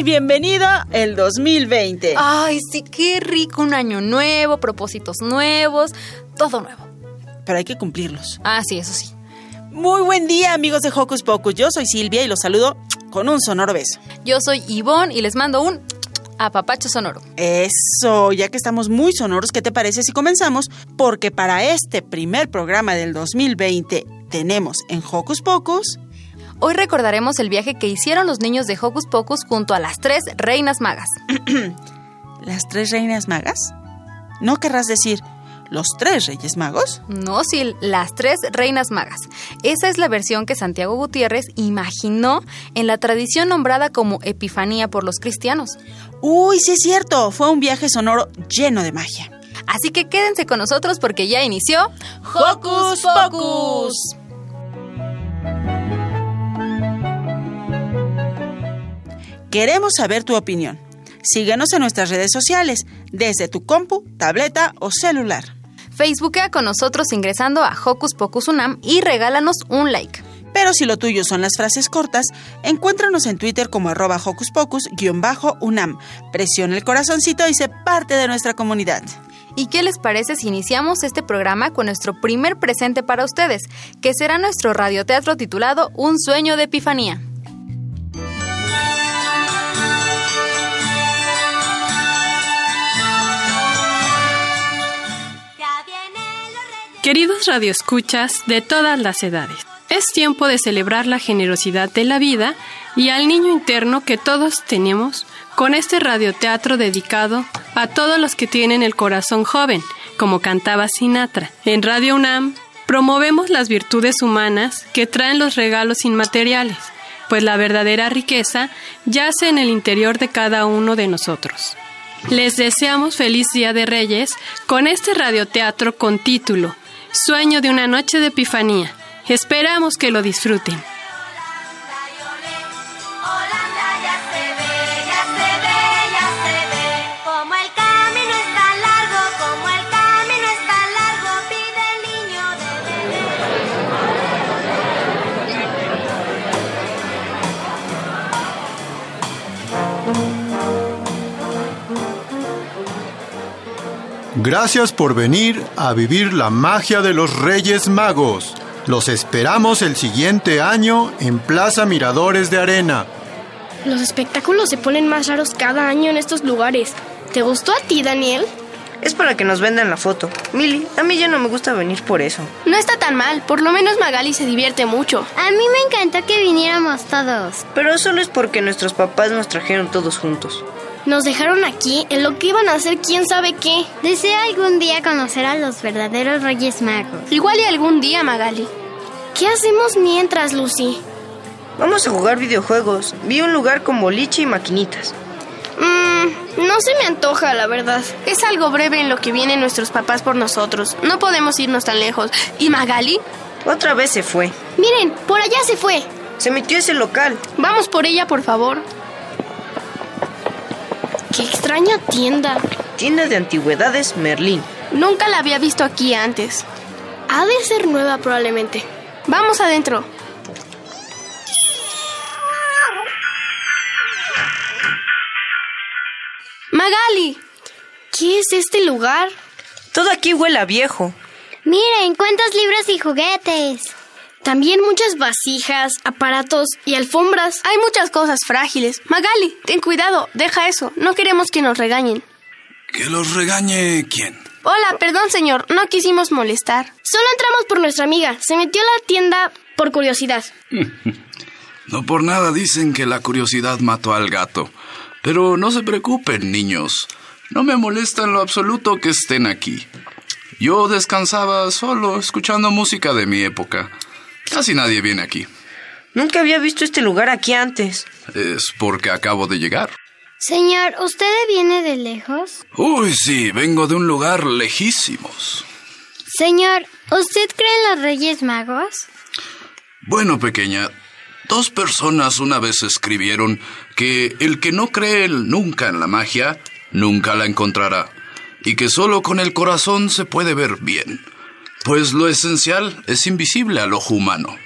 ¡Yay! Bienvenido el 2020. Ay, sí, qué rico. Un año nuevo, propósitos nuevos, todo nuevo. Pero hay que cumplirlos. Ah, sí, eso sí. Muy buen día, amigos de Hocus Pocus. Yo soy Silvia y los saludo con un sonoro beso. Yo soy Ivonne y les mando un apapacho sonoro. Eso, ya que estamos muy sonoros, ¿qué te parece si comenzamos? Porque para este primer programa del 2020 tenemos en Hocus Pocus Hoy recordaremos el viaje que hicieron los niños de Hocus Pocus junto a las tres reinas magas. ¿Las tres reinas magas? ¿No querrás decir los tres reyes magos? No, sí, las tres reinas magas. Esa es la versión que Santiago Gutiérrez imaginó en la tradición nombrada como Epifanía por los cristianos. Uy, sí es cierto, fue un viaje sonoro lleno de magia. Así que quédense con nosotros porque ya inició Hocus Pocus. Queremos saber tu opinión. Síguenos en nuestras redes sociales, desde tu compu, tableta o celular. Facebookea con nosotros ingresando a Hocus Pocus Unam y regálanos un like. Pero si lo tuyo son las frases cortas, encuéntranos en Twitter como arroba Hocus Pocus-Unam. Presiona el corazoncito y sé parte de nuestra comunidad. ¿Y qué les parece si iniciamos este programa con nuestro primer presente para ustedes, que será nuestro radioteatro titulado Un sueño de Epifanía? Queridos radioescuchas de todas las edades, es tiempo de celebrar la generosidad de la vida y al niño interno que todos tenemos con este radioteatro dedicado a todos los que tienen el corazón joven, como cantaba Sinatra. En Radio UNAM promovemos las virtudes humanas que traen los regalos inmateriales, pues la verdadera riqueza yace en el interior de cada uno de nosotros. Les deseamos feliz Día de Reyes con este radioteatro con título Sueño de una noche de Epifanía. Esperamos que lo disfruten. Gracias por venir a vivir la magia de los Reyes Magos. Los esperamos el siguiente año en Plaza Miradores de Arena. Los espectáculos se ponen más raros cada año en estos lugares. ¿Te gustó a ti, Daniel? Es para que nos vendan la foto. Mili, a mí ya no me gusta venir por eso. No está tan mal, por lo menos Magali se divierte mucho. A mí me encantó que viniéramos todos. Pero solo es porque nuestros papás nos trajeron todos juntos. Nos dejaron aquí en lo que iban a hacer quién sabe qué. Deseo algún día conocer a los verdaderos Reyes Magos. Igual y algún día, Magali. ¿Qué hacemos mientras, Lucy? Vamos a jugar videojuegos. Vi un lugar con boliche y maquinitas. Mmm, no se me antoja, la verdad. Es algo breve en lo que vienen nuestros papás por nosotros. No podemos irnos tan lejos. ¿Y Magali? Otra vez se fue. Miren, por allá se fue. Se metió ese local. Vamos por ella, por favor. Qué extraña tienda. Tienda de antigüedades Merlín. Nunca la había visto aquí antes. Ha de ser nueva probablemente. Vamos adentro. Magali, ¿qué es este lugar? Todo aquí huele a viejo. Miren, cuántos libros y juguetes. También muchas vasijas, aparatos y alfombras. Hay muchas cosas frágiles. Magali, ten cuidado, deja eso. No queremos que nos regañen. ¿Que los regañe quién? Hola, perdón señor, no quisimos molestar. Solo entramos por nuestra amiga. Se metió a la tienda por curiosidad. No por nada dicen que la curiosidad mató al gato. Pero no se preocupen, niños. No me molesta en lo absoluto que estén aquí. Yo descansaba solo, escuchando música de mi época. Casi nadie viene aquí. Nunca había visto este lugar aquí antes. Es porque acabo de llegar. Señor, ¿usted viene de lejos? Uy, sí, vengo de un lugar lejísimos. Señor, ¿usted cree en los Reyes Magos? Bueno, pequeña, dos personas una vez escribieron que el que no cree nunca en la magia, nunca la encontrará, y que solo con el corazón se puede ver bien, pues lo esencial es invisible al ojo humano.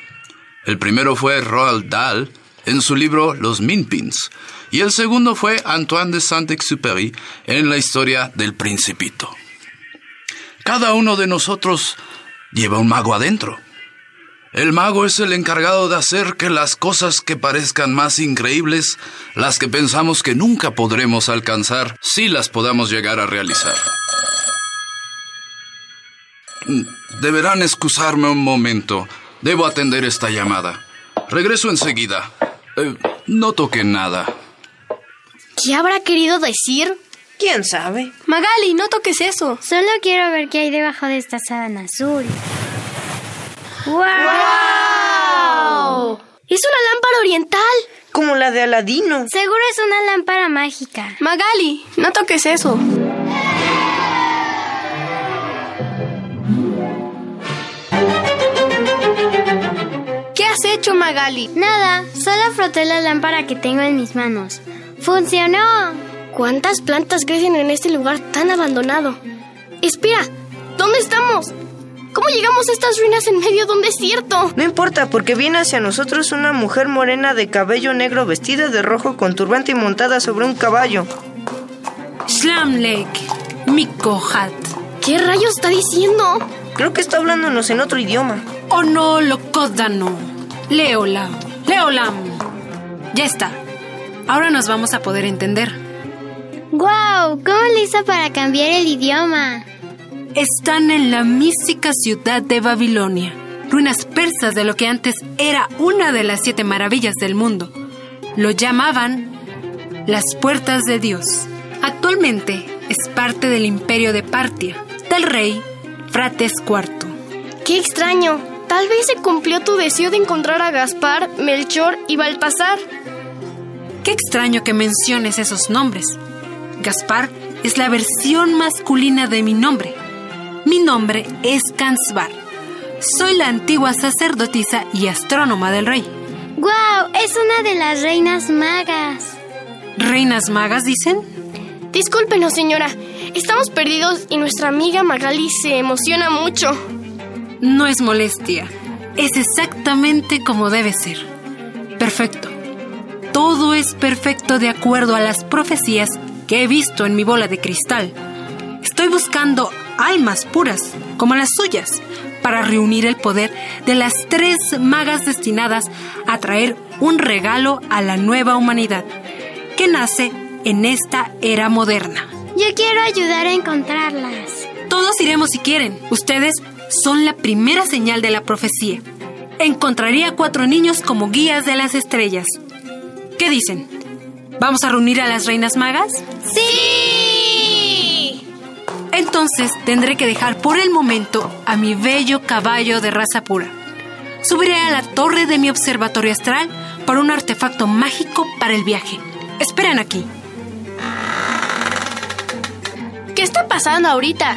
El primero fue Roald Dahl en su libro Los Minpins, y el segundo fue Antoine de Saint-Exupéry en la historia del Principito. Cada uno de nosotros lleva un mago adentro. El mago es el encargado de hacer que las cosas que parezcan más increíbles, las que pensamos que nunca podremos alcanzar, sí las podamos llegar a realizar. Deberán excusarme un momento. Debo atender esta llamada. Regreso enseguida. Eh, no toque nada. ¿Qué habrá querido decir? ¿Quién sabe? Magali, no toques eso. Solo quiero ver qué hay debajo de esta sábana azul. ¡Wow! Es una lámpara oriental. Como la de Aladino. Seguro es una lámpara mágica. Magali, no toques eso. ¿Qué hecho, Magali? Nada, solo froté la lámpara que tengo en mis manos. ¡Funcionó! ¿Cuántas plantas crecen en este lugar tan abandonado? Espera, ¿dónde estamos? ¿Cómo llegamos a estas ruinas en medio de un desierto? No importa, porque viene hacia nosotros una mujer morena de cabello negro vestida de rojo con turbante y montada sobre un caballo. Slamlek, Mikohat. ¿Qué rayos está diciendo? Creo que está hablándonos en otro idioma. Oh no, Lokodano. Leolam. Leolam. Ya está. Ahora nos vamos a poder entender. ¡Guau! ¿Cómo le hizo para cambiar el idioma? Están en la mística ciudad de Babilonia, ruinas persas de lo que antes era una de las siete maravillas del mundo. Lo llamaban las puertas de Dios. Actualmente es parte del imperio de Partia, del rey Frates IV. ¡Qué extraño! Tal vez se cumplió tu deseo de encontrar a Gaspar, Melchor y Baltasar. Qué extraño que menciones esos nombres. Gaspar es la versión masculina de mi nombre. Mi nombre es Kansbar. Soy la antigua sacerdotisa y astrónoma del rey. ¡Guau! Es una de las reinas magas. ¿Reinas magas dicen? Discúlpenos, señora. Estamos perdidos y nuestra amiga Magali se emociona mucho. No es molestia. Es exactamente como debe ser. Perfecto. Todo es perfecto de acuerdo a las profecías que he visto en mi bola de cristal. Estoy buscando almas puras, como las suyas, para reunir el poder de las tres magas destinadas a traer un regalo a la nueva humanidad, que nace en esta era moderna. Yo quiero ayudar a encontrarlas. Todos iremos si quieren. Ustedes son la primera señal de la profecía. Encontraría a cuatro niños como guías de las estrellas. ¿Qué dicen? ¿Vamos a reunir a las reinas magas? ¡Sí! Entonces tendré que dejar por el momento a mi bello caballo de raza pura. Subiré a la torre de mi observatorio astral para un artefacto mágico para el viaje. Esperen aquí. ¿Qué está pasando ahorita?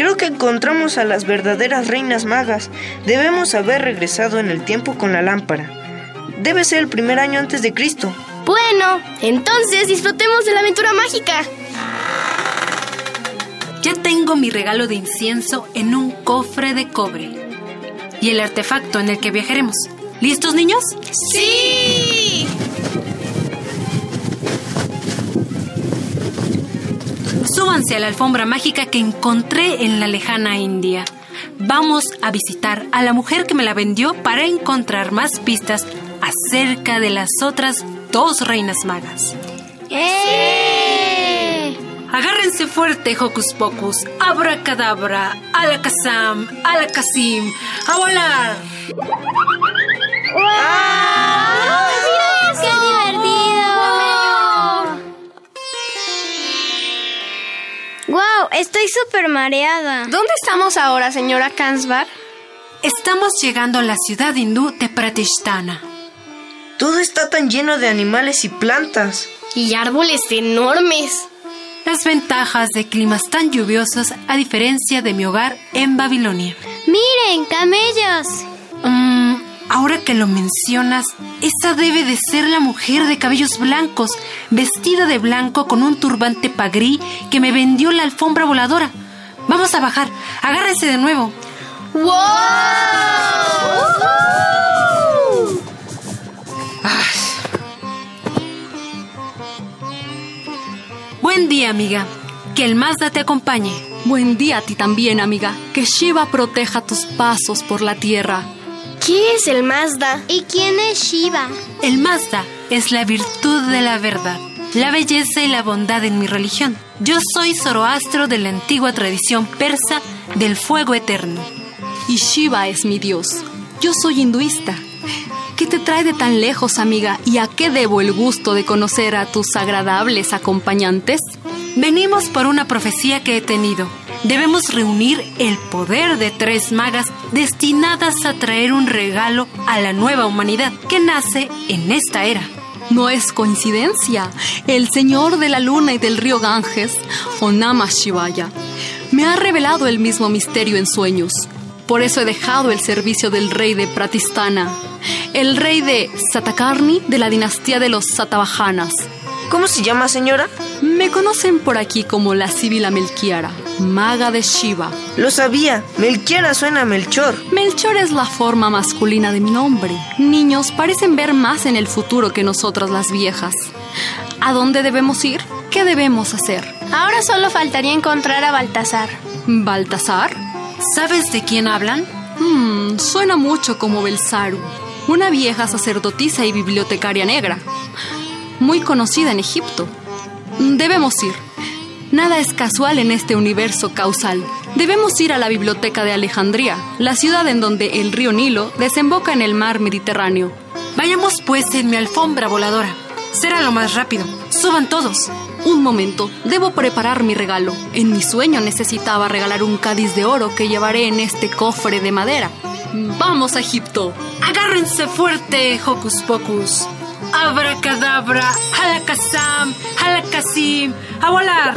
Creo que encontramos a las verdaderas reinas magas. Debemos haber regresado en el tiempo con la lámpara. Debe ser el primer año antes de Cristo. Bueno, entonces disfrutemos de la aventura mágica. Ya tengo mi regalo de incienso en un cofre de cobre. Y el artefacto en el que viajaremos. ¿Listos, niños? ¡Sí! Súbanse a la alfombra mágica que encontré en la lejana India. vamos a visitar a la mujer que me la vendió para encontrar más pistas acerca de las otras dos reinas magas. ¡Eh! Agárrense fuerte, Hocus Pocus. Abracadabra, alakazam, alakazim. ¡A volar! ¡Qué Estoy súper mareada. ¿Dónde estamos ahora, señora Kansbar? Estamos llegando a la ciudad hindú de Pratishtana. Todo está tan lleno de animales y plantas. Y árboles enormes. Las ventajas de climas tan lluviosos a diferencia de mi hogar en Babilonia. Miren, camellos. Mm, ahora que lo mencionas, esa debe de ser la mujer de cabellos blancos, vestida de blanco con un turbante pagrí que me vendió la alfombra voladora. Vamos a bajar, agárrense de nuevo. ¡Wow! Buen día, amiga. Que el Mazda te acompañe. Buen día a ti también, amiga. Que Shiva proteja tus pasos por la tierra. ¿Qué es el Mazda? ¿Y quién es Shiva? El Mazda es la virtud de la verdad, la belleza y la bondad en mi religión. Yo soy Zoroastro de la antigua tradición persa del fuego eterno. Y Shiva es mi dios. Yo soy hinduista. ¿Qué te trae de tan lejos, amiga? ¿Y a qué debo el gusto de conocer a tus agradables acompañantes? Venimos por una profecía que he tenido. Debemos reunir el poder de tres magas destinadas a traer un regalo a la nueva humanidad que nace en esta era. No es coincidencia. El señor de la luna y del río Ganges, Onama Shivaya, me ha revelado el mismo misterio en sueños. Por eso he dejado el servicio del rey de Pratistana, el rey de Satakarni de la dinastía de los Satavahanas. ¿Cómo se llama, señora? Me conocen por aquí como la Sibila Melquiara, maga de Shiva. Lo sabía. Melquiara suena a Melchor. Melchor es la forma masculina de mi nombre. Niños parecen ver más en el futuro que nosotras las viejas. ¿A dónde debemos ir? ¿Qué debemos hacer? Ahora solo faltaría encontrar a Baltasar. ¿Baltasar? ¿Sabes de quién hablan? Hmm, suena mucho como Belsaru, una vieja sacerdotisa y bibliotecaria negra, muy conocida en Egipto. Debemos ir. Nada es casual en este universo causal. Debemos ir a la biblioteca de Alejandría, la ciudad en donde el río Nilo desemboca en el mar Mediterráneo. Vayamos pues en mi alfombra voladora. Será lo más rápido. Suban todos. Un momento, debo preparar mi regalo. En mi sueño necesitaba regalar un cádiz de oro que llevaré en este cofre de madera. ¡Vamos a Egipto! Agárrense fuerte, Hocus Pocus. Abracadabra, halakazam, halakasim, a volar.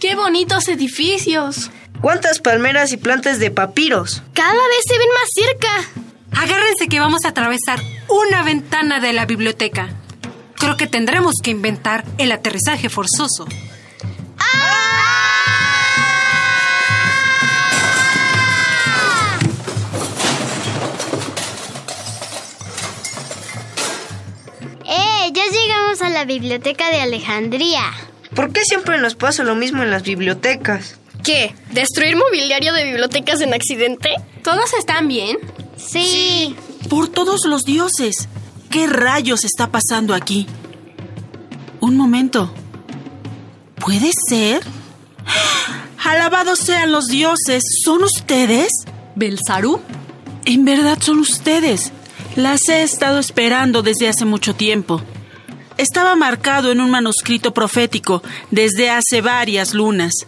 ¡Qué bonitos edificios! ¿Cuántas palmeras y plantas de papiros? Cada vez se ven más cerca. Agárrense que vamos a atravesar una ventana de la biblioteca. Creo que tendremos que inventar el aterrizaje forzoso. ¡Eh! Ya llegamos a la biblioteca de Alejandría. ¿Por qué siempre nos pasa lo mismo en las bibliotecas? ¿Qué? ¿Destruir mobiliario de bibliotecas en accidente? ¿Todos están bien? Sí. Por todos los dioses. ¿Qué rayos está pasando aquí? Un momento. ¿Puede ser? Alabados sean los dioses. ¿Son ustedes? ¿Belsaru? En verdad son ustedes. Las he estado esperando desde hace mucho tiempo. Estaba marcado en un manuscrito profético desde hace varias lunas.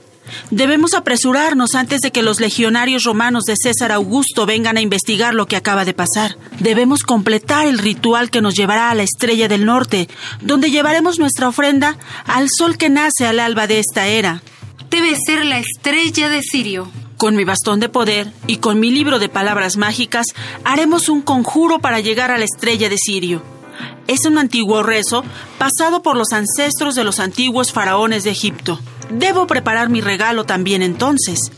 Debemos apresurarnos antes de que los legionarios romanos de César Augusto vengan a investigar lo que acaba de pasar. Debemos completar el ritual que nos llevará a la estrella del norte, donde llevaremos nuestra ofrenda al sol que nace al alba de esta era. Debe ser la estrella de Sirio. Con mi bastón de poder y con mi libro de palabras mágicas, haremos un conjuro para llegar a la estrella de Sirio. Es un antiguo rezo pasado por los ancestros de los antiguos faraones de Egipto. Debo preparar mi regalo también entonces.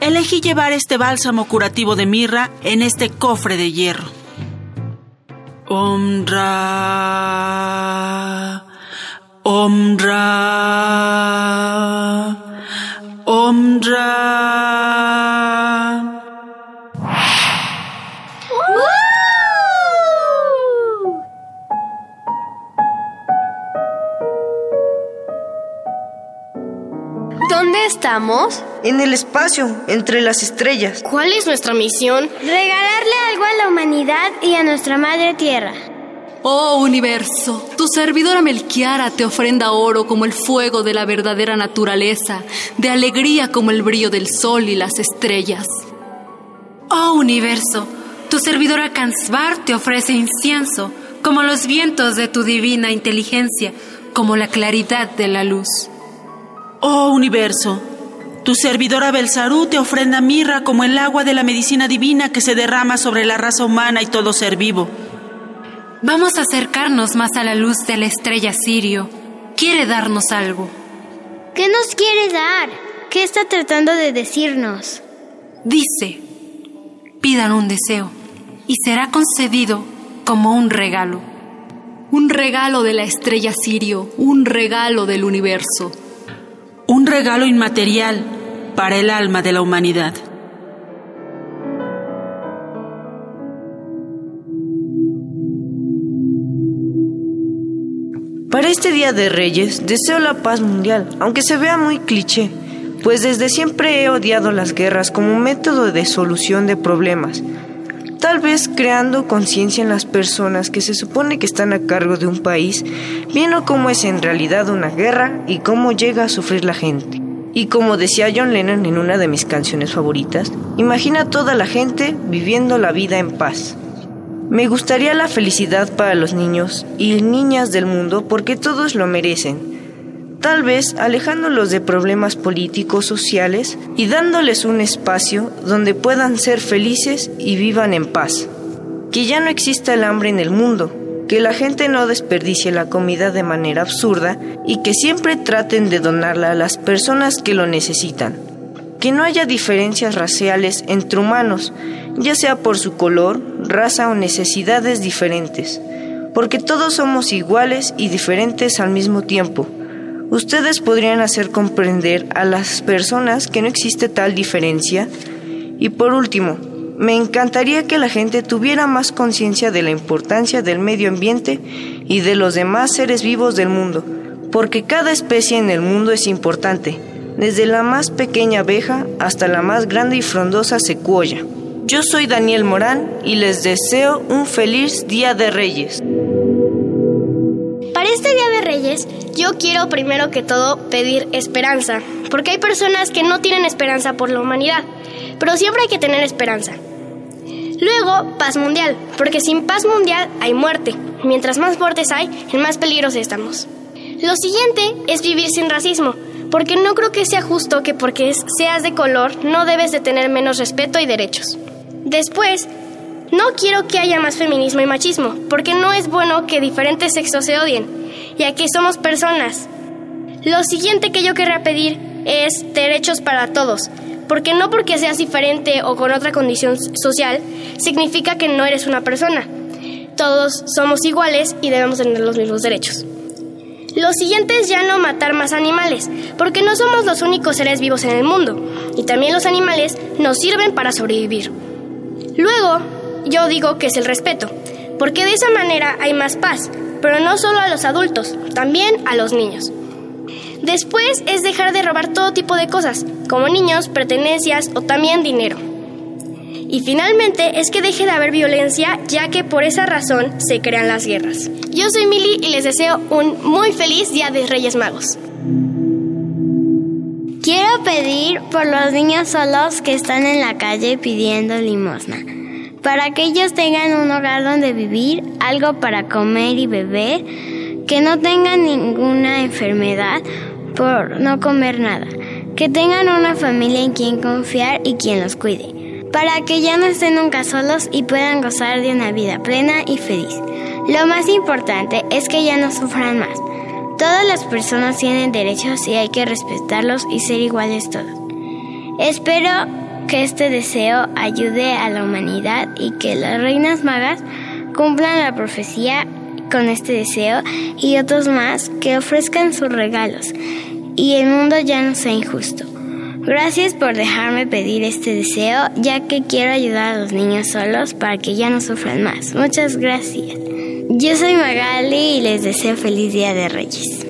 elegí llevar este bálsamo curativo de mirra en este cofre de hierro. Omra. Omra. Omra. ¿Dónde estamos? En el espacio, entre las estrellas. ¿Cuál es nuestra misión? Regalarle algo a la humanidad y a nuestra madre tierra. Oh universo, tu servidora Melquiara te ofrenda oro como el fuego de la verdadera naturaleza, de alegría como el brillo del sol y las estrellas. Oh universo, tu servidora Kansbar te ofrece incienso como los vientos de tu divina inteligencia, como la claridad de la luz. Oh universo, tu servidora Belzarú te ofrenda mirra como el agua de la medicina divina que se derrama sobre la raza humana y todo ser vivo. Vamos a acercarnos más a la luz de la estrella Sirio. Quiere darnos algo. ¿Qué nos quiere dar? ¿Qué está tratando de decirnos? Dice, pidan un deseo y será concedido como un regalo. Un regalo de la estrella Sirio, un regalo del universo. Un regalo inmaterial para el alma de la humanidad. Para este Día de Reyes deseo la paz mundial, aunque se vea muy cliché, pues desde siempre he odiado las guerras como método de solución de problemas. Tal vez creando conciencia en las personas que se supone que están a cargo de un país, viendo cómo es en realidad una guerra y cómo llega a sufrir la gente. Y como decía John Lennon en una de mis canciones favoritas, imagina toda la gente viviendo la vida en paz. Me gustaría la felicidad para los niños y niñas del mundo porque todos lo merecen. Tal vez alejándolos de problemas políticos, sociales y dándoles un espacio donde puedan ser felices y vivan en paz. Que ya no exista el hambre en el mundo, que la gente no desperdicie la comida de manera absurda y que siempre traten de donarla a las personas que lo necesitan. Que no haya diferencias raciales entre humanos, ya sea por su color, raza o necesidades diferentes, porque todos somos iguales y diferentes al mismo tiempo. Ustedes podrían hacer comprender a las personas que no existe tal diferencia. Y por último, me encantaría que la gente tuviera más conciencia de la importancia del medio ambiente y de los demás seres vivos del mundo, porque cada especie en el mundo es importante, desde la más pequeña abeja hasta la más grande y frondosa secuoya. Yo soy Daniel Morán y les deseo un feliz Día de Reyes. Para este Día de Reyes, yo quiero primero que todo pedir esperanza, porque hay personas que no tienen esperanza por la humanidad, pero siempre hay que tener esperanza. Luego, paz mundial, porque sin paz mundial hay muerte. Mientras más muertes hay, en más peligros estamos. Lo siguiente es vivir sin racismo, porque no creo que sea justo que porque seas de color no debes de tener menos respeto y derechos. Después, no quiero que haya más feminismo y machismo, porque no es bueno que diferentes sexos se odien, ya que somos personas. Lo siguiente que yo querría pedir es derechos para todos, porque no porque seas diferente o con otra condición social significa que no eres una persona. Todos somos iguales y debemos tener los mismos derechos. Lo siguiente es ya no matar más animales, porque no somos los únicos seres vivos en el mundo, y también los animales nos sirven para sobrevivir. Luego, yo digo que es el respeto, porque de esa manera hay más paz, pero no solo a los adultos, también a los niños. Después es dejar de robar todo tipo de cosas, como niños, pertenencias o también dinero. Y finalmente es que deje de haber violencia, ya que por esa razón se crean las guerras. Yo soy Mili y les deseo un muy feliz Día de Reyes Magos. Quiero pedir por los niños solos que están en la calle pidiendo limosna, para que ellos tengan un hogar donde vivir, algo para comer y beber, que no tengan ninguna enfermedad por no comer nada, que tengan una familia en quien confiar y quien los cuide, para que ya no estén nunca solos y puedan gozar de una vida plena y feliz. Lo más importante es que ya no sufran más. Todas las personas tienen derechos y hay que respetarlos y ser iguales todos. Espero que este deseo ayude a la humanidad y que las reinas magas cumplan la profecía con este deseo y otros más que ofrezcan sus regalos y el mundo ya no sea injusto. Gracias por dejarme pedir este deseo, ya que quiero ayudar a los niños solos para que ya no sufran más. Muchas gracias. Yo soy Magali y les deseo feliz Día de Reyes.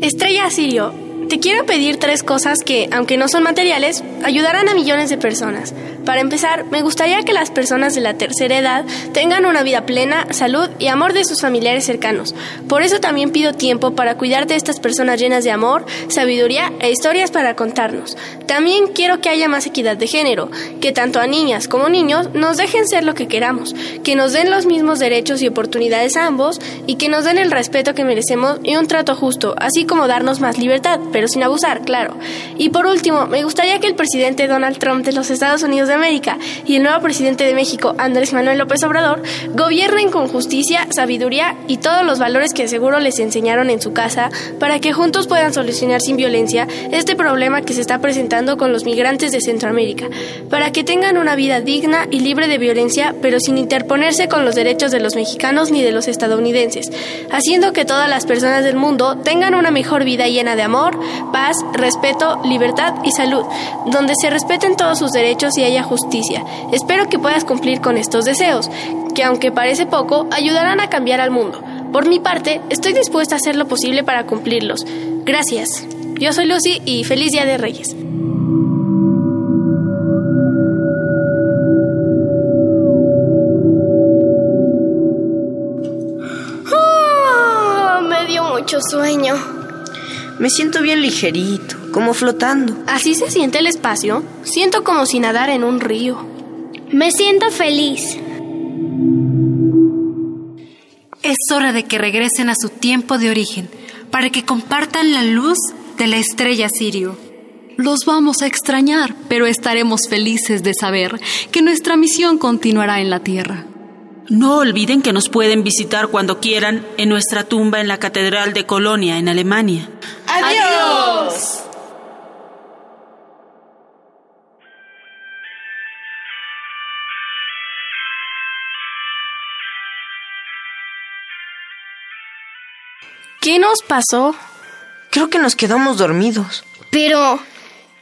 Estrella Sirio, te quiero pedir tres cosas que, aunque no son materiales, ayudarán a millones de personas. Para empezar, me gustaría que las personas de la tercera edad tengan una vida plena, salud y amor de sus familiares cercanos. Por eso también pido tiempo para cuidar de estas personas llenas de amor, sabiduría e historias para contarnos. También quiero que haya más equidad de género, que tanto a niñas como niños nos dejen ser lo que queramos, que nos den los mismos derechos y oportunidades a ambos y que nos den el respeto que merecemos y un trato justo, así como darnos más libertad, pero sin abusar, claro. Y por último, me gustaría que el presidente Donald Trump de los Estados Unidos de América y el nuevo presidente de México, Andrés Manuel López Obrador, gobiernen con justicia, sabiduría y todos los valores que seguro les enseñaron en su casa para que juntos puedan solucionar sin violencia este problema que se está presentando con los migrantes de Centroamérica, para que tengan una vida digna y libre de violencia, pero sin interponerse con los derechos de los mexicanos ni de los estadounidenses, haciendo que todas las personas del mundo tengan una mejor vida llena de amor, paz, respeto, libertad y salud, donde se respeten todos sus derechos y haya justicia. Espero que puedas cumplir con estos deseos, que aunque parece poco, ayudarán a cambiar al mundo. Por mi parte, estoy dispuesta a hacer lo posible para cumplirlos. Gracias. Yo soy Lucy y feliz Día de Reyes. Ah, me dio mucho sueño. Me siento bien ligerito, como flotando. ¿Así se siente el espacio? Siento como si nadar en un río. Me siento feliz. Es hora de que regresen a su tiempo de origen, para que compartan la luz de la estrella Sirio. Los vamos a extrañar, pero estaremos felices de saber que nuestra misión continuará en la Tierra. No olviden que nos pueden visitar cuando quieran en nuestra tumba en la Catedral de Colonia, en Alemania. ¡Adiós! ¿Qué nos pasó? Creo que nos quedamos dormidos. Pero,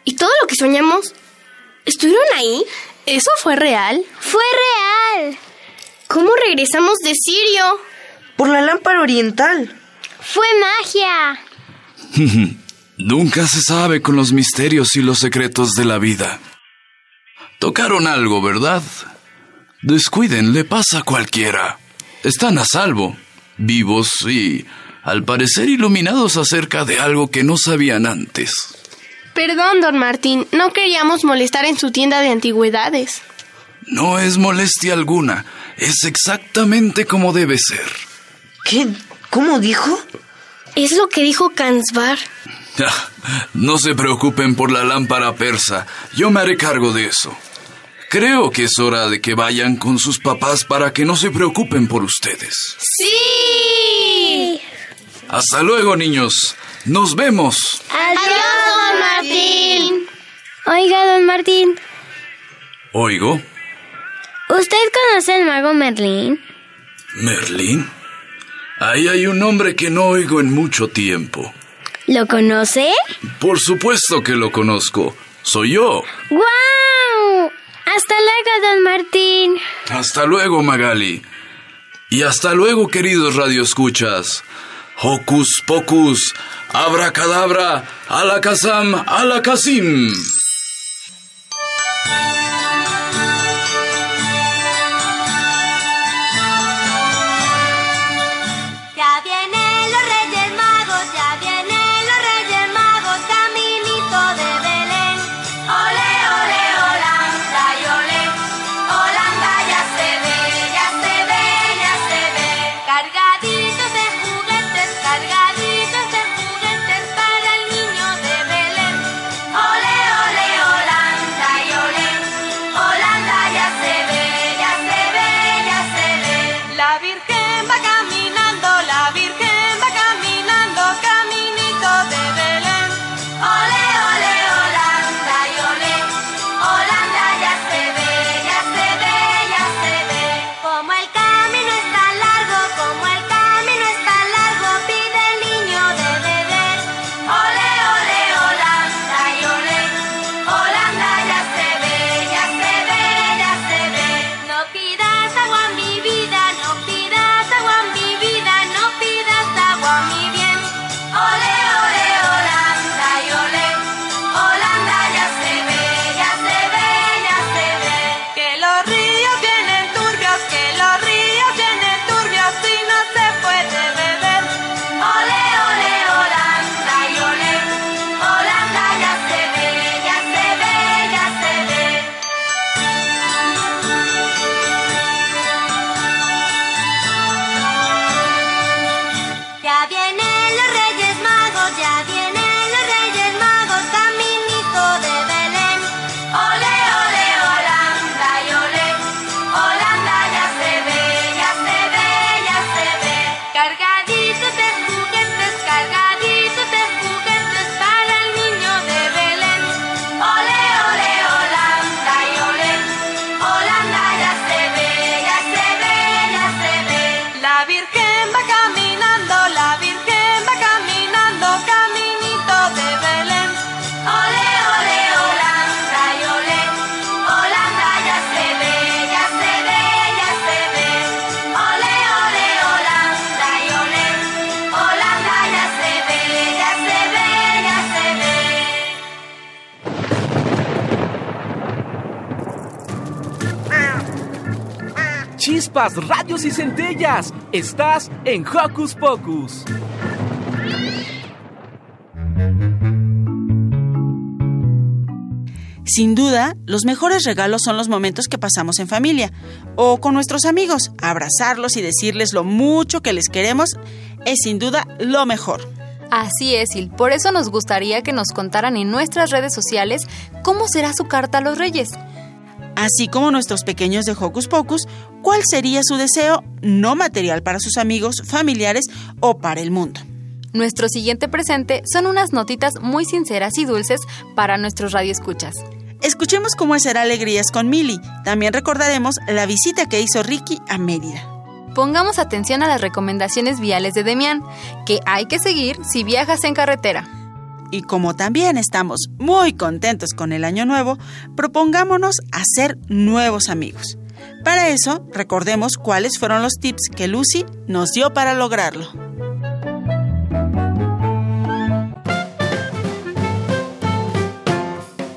¿y todo lo que soñamos? ¿Estuvieron ahí? ¿Eso fue real? Fue real. ¿Cómo regresamos de Sirio? Por la lámpara oriental. Fue magia. Nunca se sabe con los misterios y los secretos de la vida. Tocaron algo, ¿verdad? Descuiden, le pasa a cualquiera. Están a salvo, vivos y, al parecer, iluminados acerca de algo que no sabían antes. Perdón, don Martín, no queríamos molestar en su tienda de antigüedades. No es molestia alguna, es exactamente como debe ser. ¿Qué? ¿Cómo dijo? Es lo que dijo Kansbar. No se preocupen por la lámpara persa, yo me haré cargo de eso. Creo que es hora de que vayan con sus papás para que no se preocupen por ustedes. ¡Sí! Hasta luego, niños. Nos vemos. Adiós, don Martín. Oiga, don Martín, Oigo, ¿usted conoce al mago Merlín? Merlín. Ahí hay un nombre que no oigo en mucho tiempo. ¿Lo conoce? Por supuesto que lo conozco. Soy yo. ¡Guau! Hasta luego, don Martín. Hasta luego, Magali. Y hasta luego, queridos radioescuchas. Hocus pocus, abracadabra, alakazam, alakazim. Chispas, radios y centellas. Estás en Hocus Pocus. Sin duda, los mejores regalos son los momentos que pasamos en familia o con nuestros amigos. Abrazarlos y decirles lo mucho que les queremos es sin duda lo mejor. Así es, Il. Por eso nos gustaría que nos contaran en nuestras redes sociales cómo será su carta a los reyes. Así como nuestros pequeños de Hocus Pocus, cuál sería su deseo no material para sus amigos, familiares o para el mundo. Nuestro siguiente presente son unas notitas muy sinceras y dulces para nuestros radioescuchas. Escuchemos cómo será Alegrías con Mili. También recordaremos la visita que hizo Ricky a Mérida. Pongamos atención a las recomendaciones viales de Demián, que hay que seguir si viajas en carretera. Y como también estamos muy contentos con el año nuevo, propongámonos hacer nuevos amigos. Para eso, recordemos cuáles fueron los tips que Lucy nos dio para lograrlo.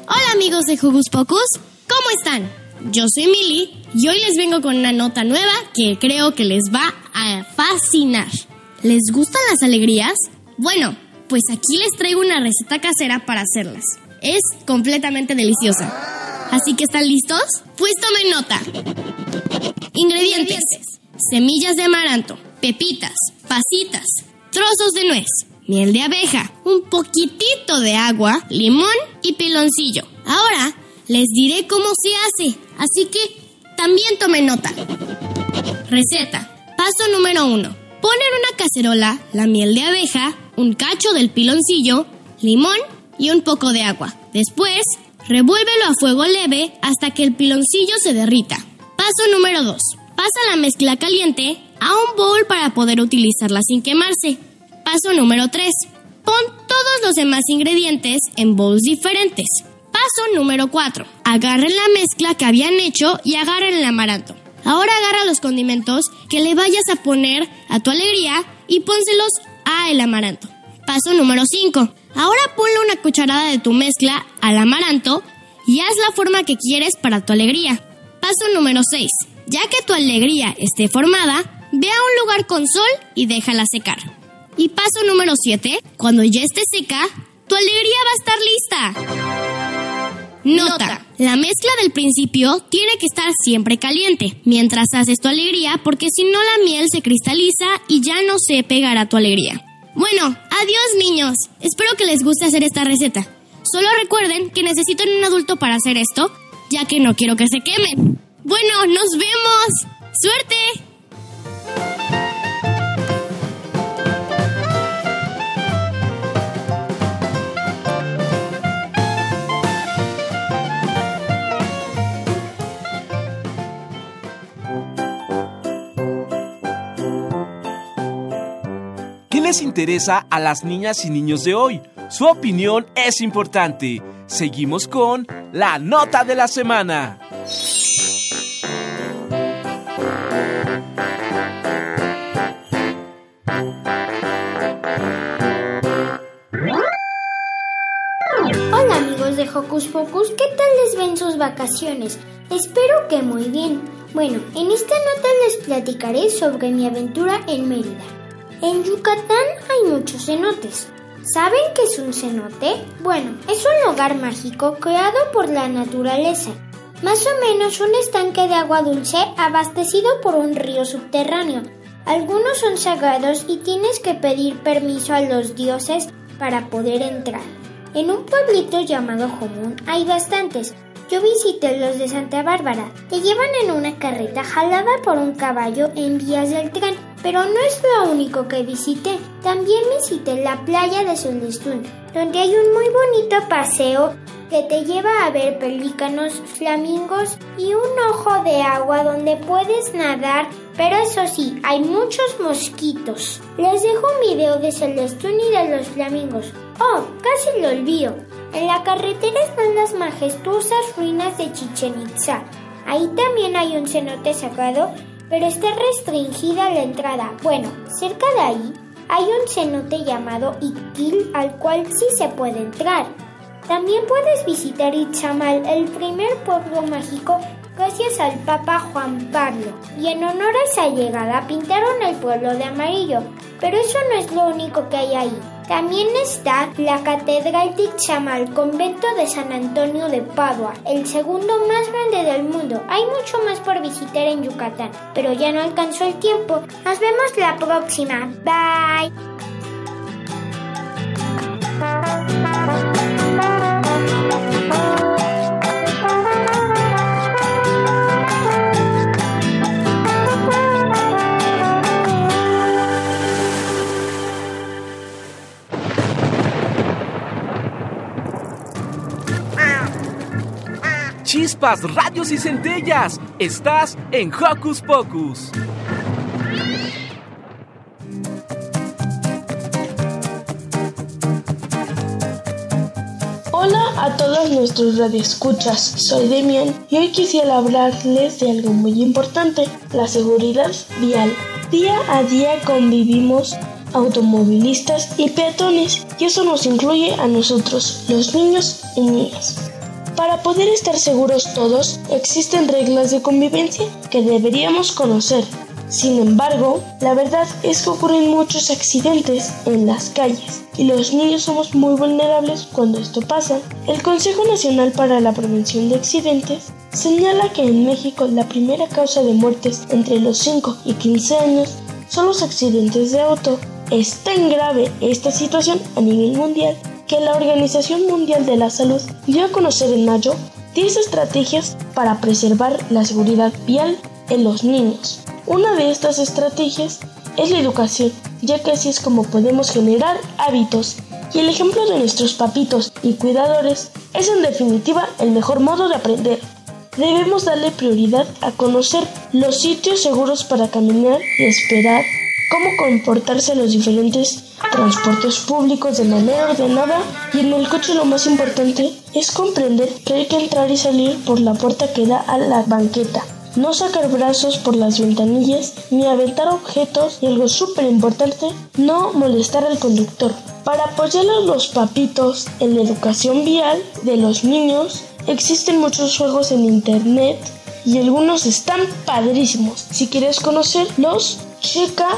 Hola amigos de Jugus Pocus, ¿cómo están? Yo soy Mili y hoy les vengo con una nota nueva que creo que les va a fascinar. ¿Les gustan las alegrías? Bueno, pues aquí les traigo una receta casera para hacerlas. Es completamente deliciosa. Así que ¿están listos? Pues tomen nota. Ingredientes. Semillas de amaranto, pepitas, pasitas, trozos de nuez, miel de abeja, un poquitito de agua, limón y piloncillo. Ahora les diré cómo se hace, así que también tomen nota. Receta. Paso número uno. Pon en una cacerola la miel de abeja, un cacho del piloncillo, limón y un poco de agua. Después, revuélvelo a fuego leve hasta que el piloncillo se derrita. Paso número 2. Pasa la mezcla caliente a un bowl para poder utilizarla sin quemarse. Paso número 3. Pon todos los demás ingredientes en bowls diferentes. Paso número 4. Agarren la mezcla que habían hecho y agarren el amaranto. Ahora agarra los condimentos que le vayas a poner a tu alegría y pónselos el amaranto. Paso número 5. Ahora ponle una cucharada de tu mezcla al amaranto y haz la forma que quieres para tu alegría. Paso número 6. Ya que tu alegría esté formada, ve a un lugar con sol y déjala secar. Y paso número 7. Cuando ya esté seca, tu alegría va a estar lista. Nota. La mezcla del principio tiene que estar siempre caliente mientras haces tu alegría porque si no la miel se cristaliza y ya no se pegará tu alegría. Bueno, adiós niños. Espero que les guste hacer esta receta. Solo recuerden que necesitan un adulto para hacer esto, ya que no quiero que se quemen. Bueno, nos vemos. ¡Suerte! Les interesa a las niñas y niños de hoy? Su opinión es importante. Seguimos con la nota de la semana. Hola amigos de Hocus Pocus, ¿qué tal les ven sus vacaciones? Espero que muy bien. Bueno, en esta nota les platicaré sobre mi aventura en Mérida. En Yucatán hay muchos cenotes. ¿Saben qué es un cenote? Bueno, es un lugar mágico creado por la naturaleza. Más o menos un estanque de agua dulce abastecido por un río subterráneo. Algunos son sagrados y tienes que pedir permiso a los dioses para poder entrar. En un pueblito llamado Jomún hay bastantes. Yo visité los de Santa Bárbara. Te llevan en una carreta jalada por un caballo en vías del tren. Pero no es lo único que visité. También visité la playa de Solestún, donde hay un muy bonito paseo que te lleva a ver pelícanos, flamingos y un ojo de agua donde puedes nadar, pero eso sí, hay muchos mosquitos. Les dejo un video de Celestún y de los flamingos. Oh, casi lo olvido. En la carretera están las majestuosas ruinas de Chichen Itza. Ahí también hay un cenote sagrado, pero está restringida la entrada. Bueno, cerca de ahí hay un cenote llamado Iquil al cual sí se puede entrar. También puedes visitar Itzamal, el primer pueblo mágico gracias al Papa Juan Pablo. Y en honor a esa llegada pintaron el pueblo de amarillo. Pero eso no es lo único que hay ahí. También está la Catedral de el convento de San Antonio de Padua, el segundo más grande del mundo. Hay mucho más por visitar en Yucatán, pero ya no alcanzó el tiempo. Nos vemos la próxima. Bye. Chispas, radios y centellas. Estás en Hocus Pocus. Hola a todos nuestros radioescuchas, soy Demian y hoy quisiera hablarles de algo muy importante, la seguridad vial. Día a día convivimos automovilistas y peatones y eso nos incluye a nosotros, los niños y niñas. Para poder estar seguros todos, existen reglas de convivencia que deberíamos conocer. Sin embargo, la verdad es que ocurren muchos accidentes en las calles y los niños somos muy vulnerables cuando esto pasa. El Consejo Nacional para la Prevención de Accidentes señala que en México la primera causa de muertes entre los 5 y 15 años son los accidentes de auto. Es tan grave esta situación a nivel mundial que la Organización Mundial de la Salud dio a conocer en mayo 10 estrategias para preservar la seguridad vial en los niños. Una de estas estrategias es la educación, ya que así es como podemos generar hábitos. Y el ejemplo de nuestros papitos y cuidadores es en definitiva el mejor modo de aprender. Debemos darle prioridad a conocer los sitios seguros para caminar y esperar, cómo comportarse en los diferentes transportes públicos de manera ordenada y en el coche lo más importante es comprender que hay que entrar y salir por la puerta que da a la banqueta no sacar brazos por las ventanillas ni aventar objetos y algo súper importante, no molestar al conductor. Para apoyar a los papitos en la educación vial de los niños, existen muchos juegos en internet y algunos están padrísimos. Si quieres conocerlos, checa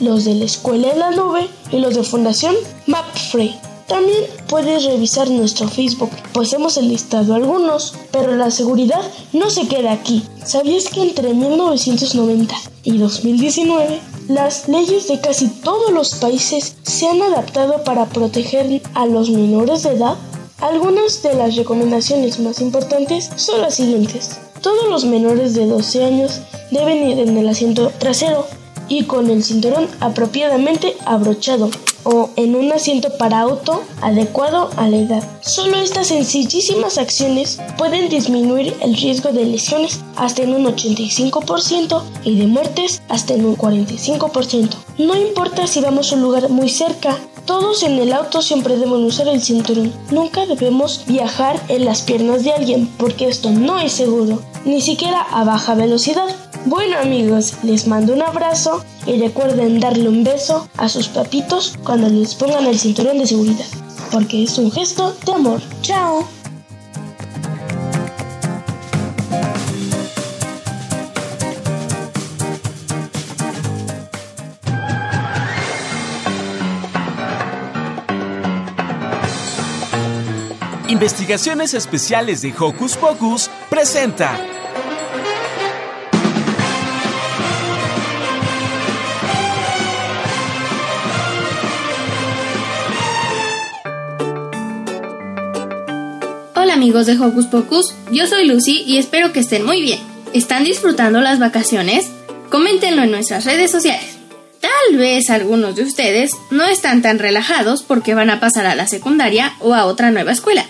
los de la escuela en la nube y los de Fundación MapFree. También puedes revisar nuestro Facebook, pues hemos enlistado algunos, pero la seguridad no se queda aquí. ¿Sabías que entre 1990 y 2019 las leyes de casi todos los países se han adaptado para proteger a los menores de edad? Algunas de las recomendaciones más importantes son las siguientes. Todos los menores de 12 años deben ir en el asiento trasero y con el cinturón apropiadamente abrochado o en un asiento para auto adecuado a la edad. Solo estas sencillísimas acciones pueden disminuir el riesgo de lesiones hasta en un 85% y de muertes hasta en un 45%. No importa si vamos a un lugar muy cerca, todos en el auto siempre deben usar el cinturón. Nunca debemos viajar en las piernas de alguien porque esto no es seguro, ni siquiera a baja velocidad. Bueno amigos, les mando un abrazo y recuerden darle un beso a sus papitos cuando les pongan el cinturón de seguridad, porque es un gesto de amor. ¡Chao! Investigaciones Especiales de Hocus Pocus presenta amigos de Hocus Pocus, yo soy Lucy y espero que estén muy bien. ¿Están disfrutando las vacaciones? Coméntenlo en nuestras redes sociales. Tal vez algunos de ustedes no están tan relajados porque van a pasar a la secundaria o a otra nueva escuela.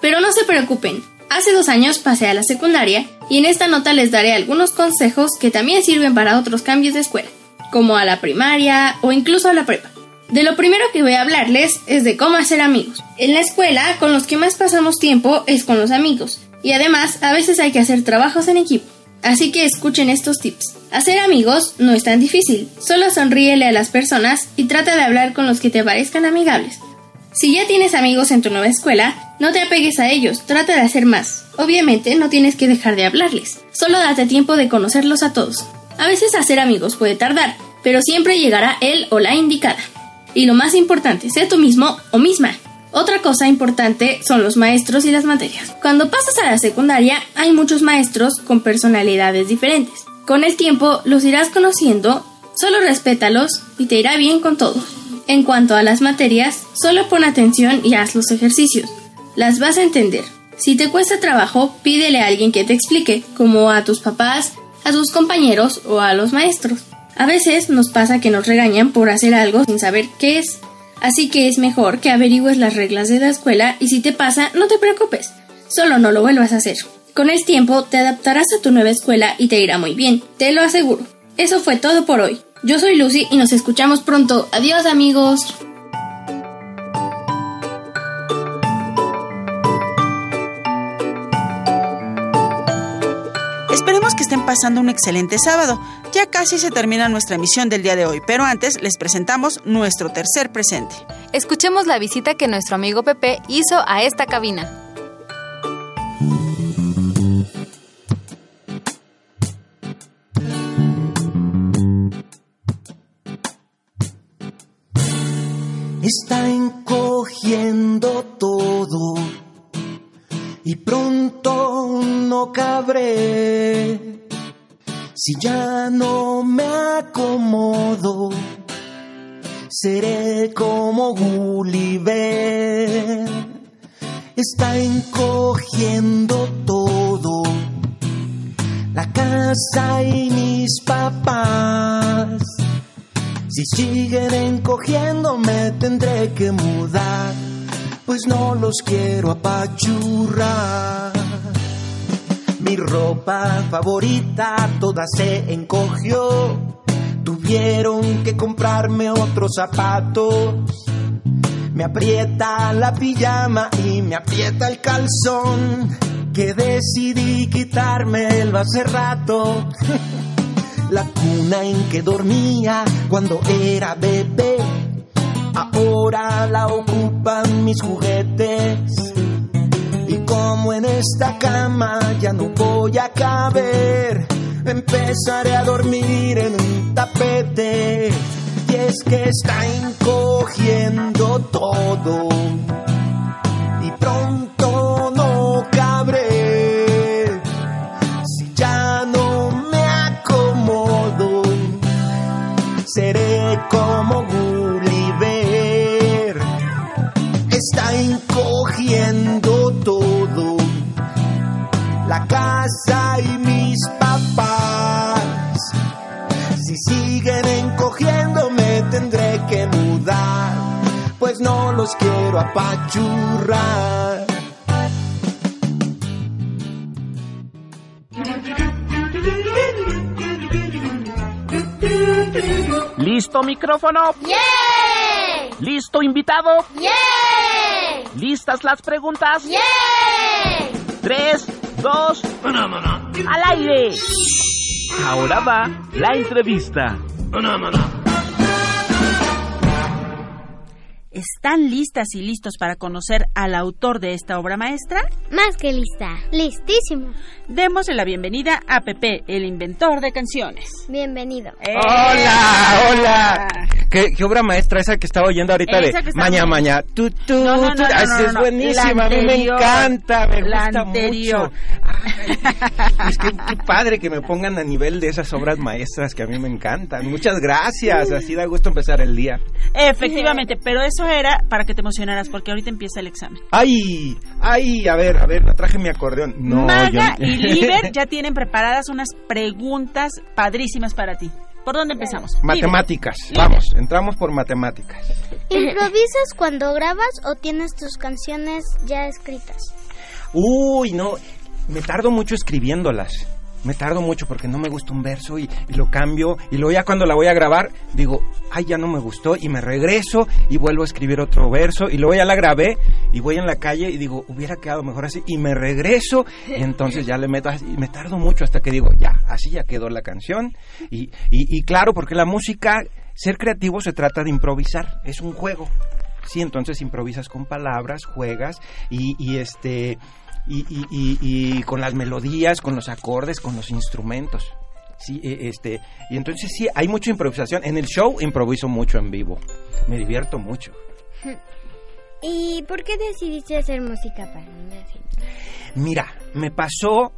Pero no se preocupen, hace dos años pasé a la secundaria y en esta nota les daré algunos consejos que también sirven para otros cambios de escuela, como a la primaria o incluso a la prepa. De lo primero que voy a hablarles es de cómo hacer amigos. En la escuela, con los que más pasamos tiempo es con los amigos, y además a veces hay que hacer trabajos en equipo. Así que escuchen estos tips. Hacer amigos no es tan difícil, solo sonríele a las personas y trata de hablar con los que te parezcan amigables. Si ya tienes amigos en tu nueva escuela, No te apegues a ellos, trata de hacer más. Obviamente no tienes que dejar de hablarles, solo date tiempo de conocerlos a todos. A veces hacer amigos puede tardar, pero siempre llegará él o la indicada. Y lo más importante, sé tú mismo o misma. Otra cosa importante son los maestros y las materias. Cuando pasas a la secundaria hay muchos maestros con personalidades diferentes. Con el tiempo los irás conociendo, solo respétalos y te irá bien con todo. En cuanto a las materias, solo pon atención y haz los ejercicios. Las vas a entender. Si te cuesta trabajo, pídele a alguien que te explique, como a tus papás, a tus compañeros o a los maestros. A veces nos pasa que nos regañan por hacer algo sin saber qué es. Así que es mejor que averigües las reglas de la escuela y si te pasa, no te preocupes. Solo no lo vuelvas a hacer. Con el tiempo te adaptarás a tu nueva escuela y te irá muy bien, te lo aseguro. Eso fue todo por hoy. Yo soy Lucy y nos escuchamos pronto. Adiós amigos. Esperemos que estén pasando un excelente sábado. Ya casi se termina nuestra emisión del día de hoy, pero antes les presentamos nuestro tercer presente. Escuchemos la visita que nuestro amigo Pepe hizo a esta cabina. Está encogiendo todo y pronto no cabré. Si ya no me acomodo, seré como Gulliver. Está encogiendo todo, la casa y mis papás. Si siguen encogiendo me tendré que mudar, pues no los quiero apachurrar. Mi ropa favorita toda se encogió, tuvieron que comprarme otros zapatos. Me aprieta la pijama y me aprieta el calzón, que decidí quitármelo hace rato. la cuna en que dormía cuando era bebé. Ahora la ocupan mis juguetes. Como en esta cama ya no voy a caber, empezaré a dormir en un tapete. Y es que está encogiendo todo. Y pronto no cabré. Pues no los quiero apachurrar. ¿Listo micrófono? ¡Yeah! ¿Listo invitado? ¡Yeah! ¿Listas las preguntas? ¡Yeah! Tres, dos, al aire. Ahora va la entrevista. ¿Están listas y listos para conocer al autor de esta obra maestra? Más que lista. Listísimo. Démosle la bienvenida a Pepe, el inventor de canciones. Bienvenido. Hola, hola. ¿Qué, qué obra maestra esa que estaba oyendo ahorita Esa de Maña Maña? Tu, tu, No, no, no, Ah, no, sí, no, es buenísima, La a mí me anterior. encanta, me La gusta anterior. mucho. Es que qué padre que me pongan a nivel de esas obras maestras que a mí me encantan. Muchas gracias, así da gusto empezar el día. Efectivamente, pero eso era para que te emocionaras porque ahorita empieza el examen. Ay, ay, a ver, a ver, traje mi acordeón. No, Maga yo- y Liber ya tienen preparadas unas preguntas padrísimas para ti. ¿Por dónde empezamos? Matemáticas, Liber. vamos, entramos por matemáticas. ¿Improvisas cuando grabas o tienes tus canciones ya escritas? Uy, no, me tardo mucho escribiéndolas. Me tardo mucho porque no me gusta un verso y, lo cambio y luego ya cuando la voy a grabar digo, ay, ya no me gustó y me regreso y vuelvo a escribir otro verso y luego ya la grabé y voy en la calle y digo, hubiera quedado mejor así y me regreso y entonces ya le meto así y me tardo mucho hasta que digo, ya, así ya quedó la canción y, y, y claro, porque la música, ser creativo se trata de improvisar, es un juego. Sí, entonces improvisas con palabras, juegas y, y este y, y- y- y con las melodías, con los acordes, con los instrumentos. Sí, e- este y entonces sí hay mucha improvisación. En el show improviso mucho en vivo. Me divierto mucho. ¿Y por qué decidiste hacer música para niños? Mira, me pasó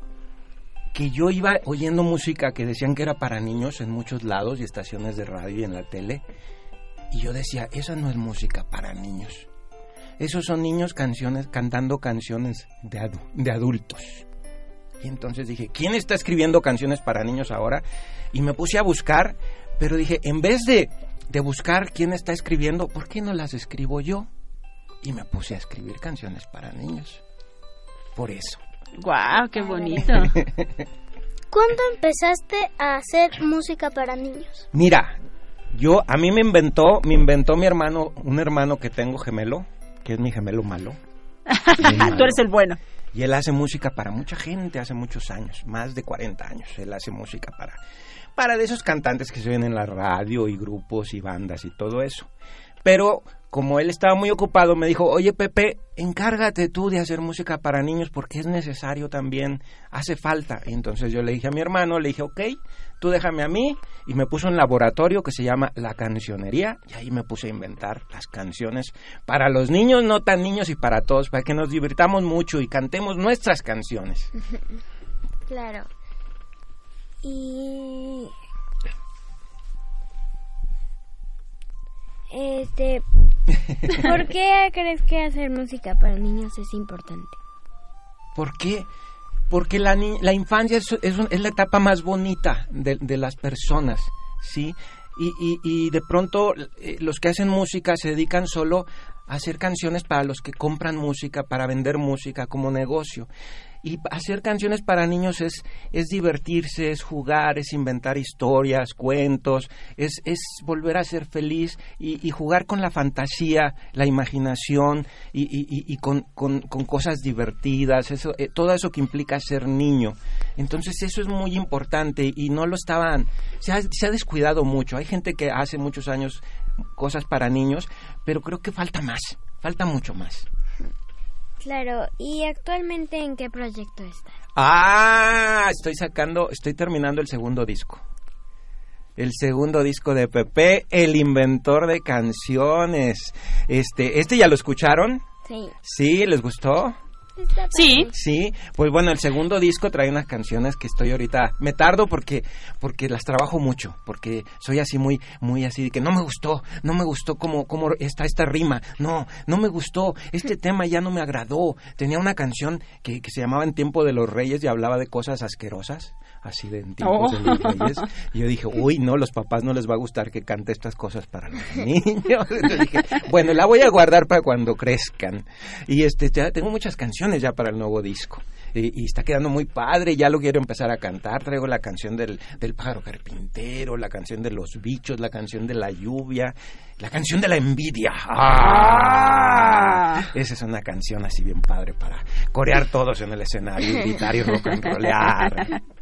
que yo iba oyendo música que decían que era para niños en muchos lados y estaciones de radio y en la tele. Y yo decía, esa no es música para niños. Esos son niños canciones cantando canciones de, adu- de adultos. Y entonces dije, ¿quién está escribiendo canciones para niños ahora? Y me puse a buscar, pero dije, en vez de, de buscar quién está escribiendo, ¿por qué no las escribo yo? Y me puse a escribir canciones para niños. Por eso. ¡Guau, qué bonito! ¿Cuándo empezaste a hacer música para niños? Mira, yo a mí me inventó, me inventó mi hermano, un hermano que tengo gemelo, que es mi gemelo malo. Tú eres el bueno. Y él hace música para mucha gente hace muchos años, más de 40 años. Él hace música para para de esos cantantes que se ven en la radio y grupos y bandas y todo eso. Pero como él estaba muy ocupado, me dijo, oye Pepe, encárgate tú de hacer música para niños porque es necesario también, hace falta. Entonces yo le dije a mi hermano, le dije, ok, tú déjame a mí, y me puso un laboratorio que se llama La Cancionería, y ahí me puse a inventar las canciones para los niños, no tan niños y para todos, para que nos divirtamos mucho y cantemos nuestras canciones. Claro. Y... Este... ¿Por qué crees que hacer música para niños es importante? ¿Por qué? Porque la, ni- la infancia es, es un- es la etapa más bonita de, de las personas, ¿sí? Y, y- y de pronto eh, los que hacen música se dedican solo a hacer canciones para los que compran música, para vender música como negocio. Y hacer canciones para niños es, es divertirse, es jugar, es inventar historias, cuentos, es, es volver a ser feliz y, jugar con la fantasía, la imaginación y, y- con- con cosas divertidas, eso, eh, todo eso que implica ser niño. Entonces eso es muy importante y no lo estaban, se ha, se ha descuidado mucho. Hay gente que hace muchos años cosas para niños, pero creo que falta más, falta mucho más. Claro, ¿y actualmente en qué proyecto estás? Ah, estoy sacando, estoy terminando el segundo disco. El segundo disco de Pepe, el inventor de canciones. Este, este ya lo escucharon? Sí. Sí, ¿les gustó? Sí. Sí, pues bueno, el segundo disco trae unas canciones que estoy ahorita, me tardo porque porque las trabajo mucho, porque soy así muy muy así de que no me gustó, no me gustó cómo cómo está esta rima, no, no me gustó, este tema ya no me agradó. Tenía una canción que, que se llamaba En tiempo de los reyes y hablaba de cosas asquerosas, así de en tiempos Oh. de los reyes. Y yo dije, "Uy, no, los papás no les va a gustar que cante estas cosas para los niños." Entonces dije, bueno, la voy a guardar para cuando crezcan. Y este ya tengo muchas canciones ya para el nuevo disco. Y, y está quedando muy padre, ya lo quiero empezar a cantar. Traigo la canción del, del pájaro carpintero, la canción de los bichos, la canción de la lluvia, la canción de la envidia. ¡Ah! Esa es una canción así bien padre para corear todos en el escenario, y gritar y rock and rollear.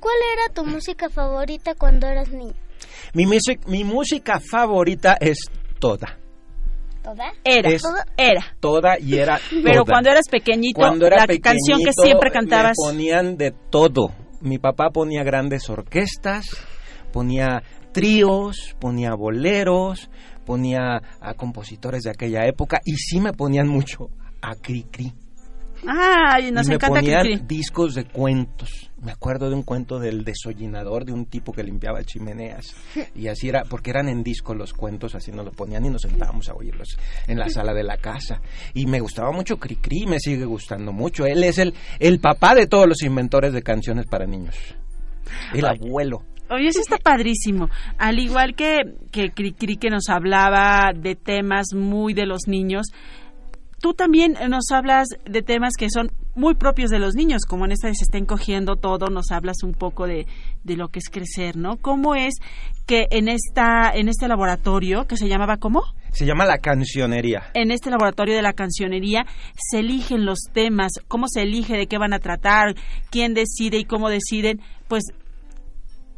¿Cuál era tu música favorita cuando eras niño? Mi, music- mi música favorita es toda. ¿Toda? Era, Es- era. Toda y era Pero toda. cuando eras pequeñito, Cuando era la canción que pequeñito, siempre cantabas. me ponían de todo. Mi papá ponía grandes orquestas, ponía tríos, ponía boleros, ponía a compositores de aquella época y sí me ponían mucho a Cri Cri. Ay, nos y me encanta ponían discos de cuentos. Me acuerdo de un cuento del desollinador de un tipo que limpiaba chimeneas. Y así era, porque eran en disco los cuentos, así nos lo ponían y nos sentábamos a oírlos en la sala de la casa. Y me gustaba mucho Cricri, me sigue gustando mucho. Él es el, el papá de todos los inventores de canciones para niños. El abuelo. Oye, eso está padrísimo. Al igual que, que Cricri que nos hablaba de temas muy de los niños, tú también nos hablas de temas que son muy propios de los niños, como en esta de se está encogiendo todo, nos hablas un poco de, de lo que es crecer, ¿no? ¿Cómo es que en esta en este laboratorio que se llamaba cómo? Se llama La Cancionería. En este laboratorio de la cancionería se eligen los temas, cómo se elige, de qué van a tratar, quién decide y cómo deciden, pues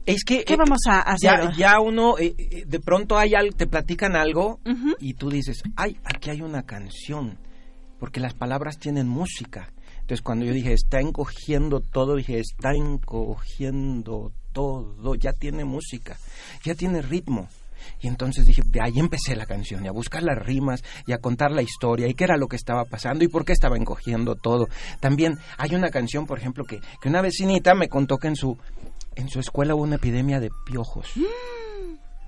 Es que ¿Qué eh, vamos a hacer? ya, ya uno eh, eh, de pronto hay al- te platican algo y tú dices, ay, aquí hay una canción, porque las palabras tienen música. Entonces cuando yo dije, está encogiendo todo, dije, está encogiendo todo, ya tiene música, ya tiene ritmo. Y entonces dije, de ahí empecé la canción, y a buscar las rimas, y a contar la historia, y qué era lo que estaba pasando, y por qué estaba encogiendo todo. También hay una canción, por ejemplo, que, que una vecinita me contó que en su, en su escuela hubo una epidemia de piojos.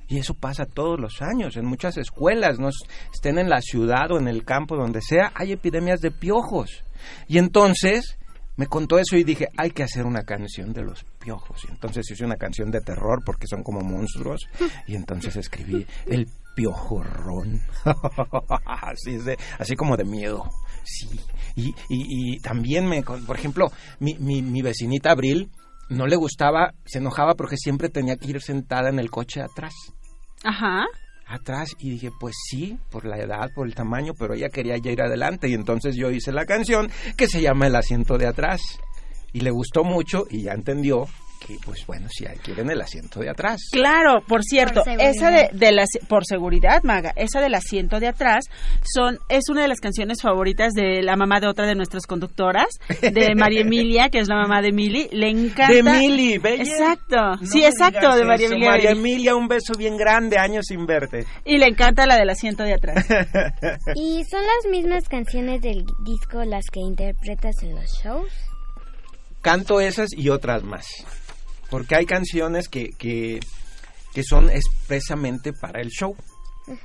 Y eso pasa todos los años, en muchas escuelas, no estén en la ciudad o en el campo, donde sea, hay epidemias de piojos. Y entonces me contó eso y dije, hay que hacer una canción de los piojos. Y entonces hice una canción de terror porque son como monstruos. Y entonces escribí El piojorrón. así, de- así como de miedo. Sí. Y, y- y también me, por ejemplo, mi, mi, mi vecinita Abril no le gustaba, se enojaba porque siempre tenía que ir sentada en el coche atrás Ajá. atrás y dije, pues sí, por la edad, por el tamaño, pero ella quería ya ir adelante y entonces yo hice la canción que se llama El asiento de atrás y le gustó mucho y ya entendió que pues bueno, si quieren el asiento de atrás. Claro, por cierto, Por esa de, de las por seguridad, Maga, esa del asiento de atrás son es una de las canciones favoritas de la mamá de otra de nuestras conductoras, de María Emilia, que es la mamá de Mili, le encanta. De Mili, bella. Exacto. No sí, exacto, de María. Emilia. María Emilia, un beso bien grande, años sin verte. Y le encanta la del asiento de atrás. ¿Y son las mismas canciones del disco las que interpretas en los shows? Canto esas y otras más. Porque hay canciones que, que, que son expresamente para el show.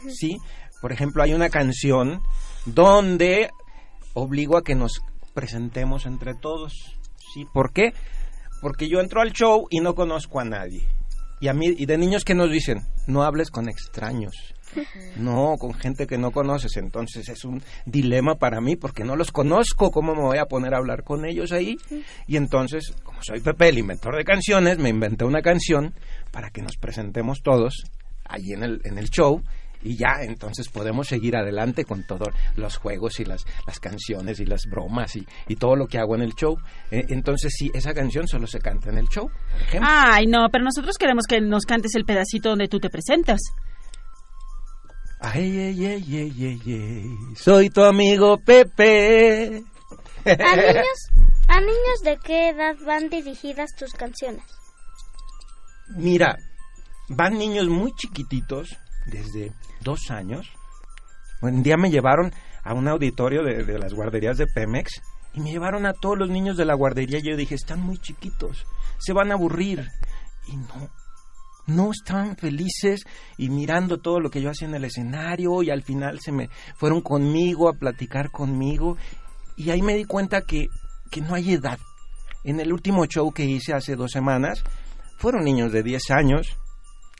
¿sí? Por ejemplo, hay una canción donde obligo a que nos presentemos entre todos, ¿sí? ¿Por qué? Porque yo entro al show y no conozco a nadie. Y a mí y de niños que nos dicen, no hables con extraños. No, con gente que no conoces, entonces es un dilema para mí porque no los conozco, ¿cómo me voy a poner a hablar con ellos ahí? Y entonces, como soy Pepe, el inventor de canciones, me inventé una canción para que nos presentemos todos allí en el, en el show y ya entonces podemos seguir adelante con todos los juegos y las, las canciones y las bromas y, y todo lo que hago en el show. Eh, entonces sí, esa canción solo se canta en el show, por ejemplo. Ay, no, pero nosotros queremos que nos cantes el pedacito donde tú te presentas. Ay, ay, ay, ay, ay, ay, soy tu amigo Pepe. ¿A niños, ¿A niños de qué edad van dirigidas tus canciones? Mira, van niños muy chiquititos, desde dos años. Un día me llevaron a un auditorio de, de las guarderías de Pemex y me llevaron a todos los niños de la guardería y yo dije, están muy chiquitos, se van a aburrir. Y no, no estaban felices y mirando todo lo que yo hacía en el escenario y al final se me fueron conmigo a platicar conmigo y ahí me di cuenta que, que no hay edad. En el último show que hice hace dos semanas fueron niños de 10 años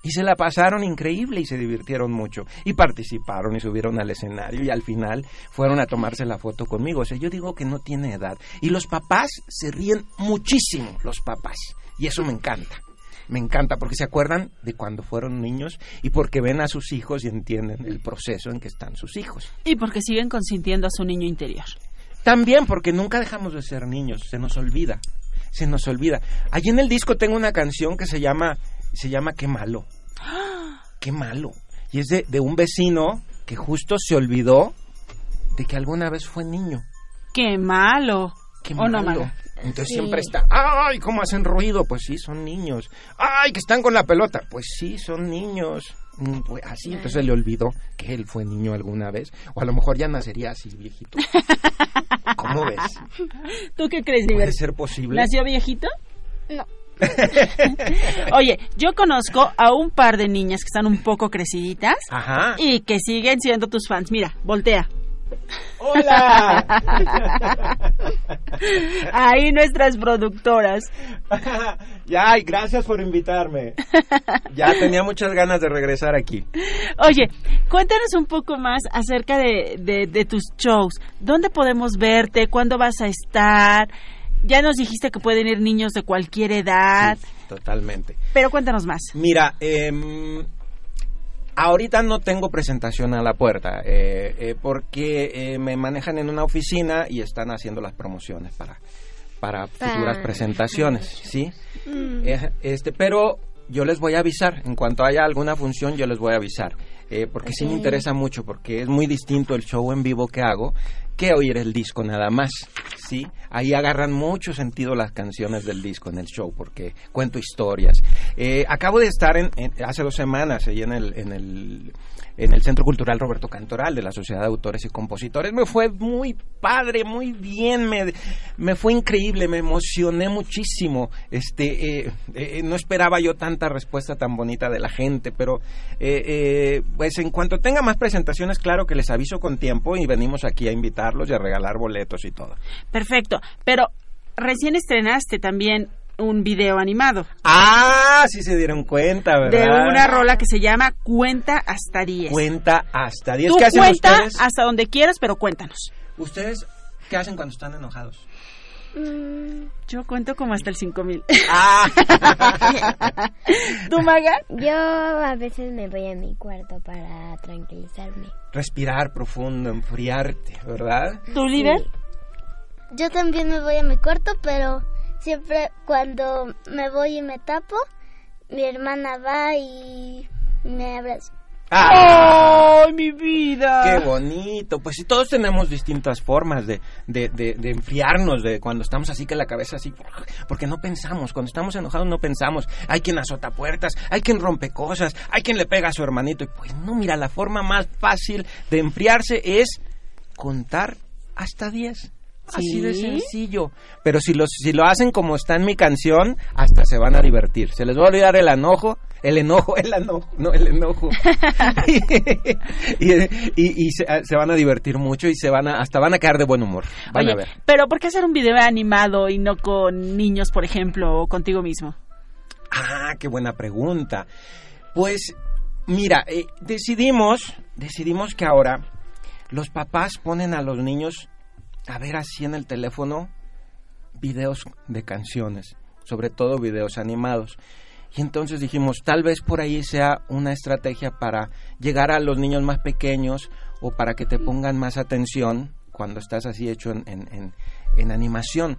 y se la pasaron increíble y se divirtieron mucho y participaron y subieron al escenario y al final fueron a tomarse la foto conmigo. O sea, yo digo que no tiene edad. Y los papás se ríen muchísimo, los papás. Y eso me encanta. Me encanta porque se acuerdan de cuando fueron niños y porque ven a sus hijos y entienden el proceso en que están sus hijos. Y porque siguen consintiendo a su niño interior. También porque nunca dejamos de ser niños, se nos olvida, se nos olvida. Allí en el disco tengo una canción que se llama, se llama Qué malo, qué malo. Y es de, de un vecino que justo se olvidó de que alguna vez fue niño. ¡Qué malo! Qué ¿O no, malo. Entonces Sí. siempre está, ¡ay, cómo hacen ruido! Pues sí, son niños. ¡Ay, que están con la pelota! Pues sí, son niños. Mm, pues así, entonces se le olvidó que él fue niño alguna vez. O a lo mejor ya nacería así, viejito. ¿Cómo ves? ¿Tú qué crees, ¿Puede ser posible? ¿Nació viejito? No. Oye, yo conozco a un par de niñas que están un poco creciditas Ajá. y que siguen siendo tus fans. Mira, voltea. ¡Hola! Ahí nuestras productoras. ya, y gracias por invitarme. Ya tenía muchas ganas de regresar aquí. Oye, cuéntanos un poco más acerca de, de- de tus shows. ¿Dónde podemos verte? ¿Cuándo vas a estar? Ya nos dijiste que pueden ir niños de cualquier edad, Totalmente. pero cuéntanos más. Mira, em, ahorita no tengo presentación a la puerta eh, eh, porque eh, me manejan en una oficina y están haciendo las promociones para, para futuras Ah. presentaciones, ¿sí? Mm. Eh, Este, pero yo les voy a avisar. En cuanto haya alguna función, yo les voy a avisar. Eh, porque sí me interesa mucho, porque es muy distinto el show en vivo que hago que oír el disco nada más. ¿sí? Ahí agarran mucho sentido las canciones del disco en el show, porque cuento historias. Eh, acabo de estar en, en- hace dos semanas ahí en el, en el en el Centro Cultural Roberto Cantoral de la Sociedad de Autores y Compositores. Me fue muy padre, muy bien, me, me fue increíble, me emocioné muchísimo. Este, eh, eh, no esperaba yo tanta respuesta tan bonita de la gente, pero eh, eh, pues en cuanto tenga más presentaciones, claro que les aviso con tiempo y venimos aquí a invitarlos y a regalar boletos y todo. Perfecto. Pero recién estrenaste también un video animado Ah, sí se dieron cuenta, ¿verdad? de una rola que se llama Cuenta hasta 10. Cuenta hasta 10. Tú ¿Qué hacen cuenta ustedes? hasta donde quieras, pero cuéntanos. ¿Ustedes qué hacen cuando están enojados? Yo cuento como hasta el 5000. Ah. ¿Tú, Maga? Yo a veces me voy a mi cuarto para tranquilizarme. Respirar profundo, enfriarte, ¿verdad? ¿Tú, líder? Yo también me voy a mi cuarto, pero siempre cuando me voy y me tapo, mi hermana va y me abraza. ¡Ay, mi vida! ¡Qué bonito! Pues sí, todos tenemos distintas formas de, de, de, de enfriarnos, de cuando estamos así que la cabeza así, porque no pensamos, cuando estamos enojados no pensamos. Hay quien azota puertas, hay quien rompe cosas, hay quien le pega a su hermanito. Y pues no, mira, la forma más fácil de enfriarse es contar hasta 10. Así de sencillo. Pero si, los, si lo hacen como está en mi canción, hasta se van a divertir. Se les va a olvidar el enojo, el enojo, el enojo, no el enojo. y y- y se, se van a divertir mucho y se van a, hasta van a quedar de buen humor. Van Oye, a ver. pero ¿por qué hacer un video animado y no con niños, por ejemplo, o contigo mismo? Ah, qué buena pregunta. Pues, mira, eh, decidimos, decidimos que ahora los papás ponen a los niños a ver así en el teléfono videos de canciones, sobre todo videos animados. Y entonces dijimos, tal vez por ahí sea una estrategia para llegar a los niños más pequeños o para que te pongan más atención cuando estás así hecho en, en- en- animación.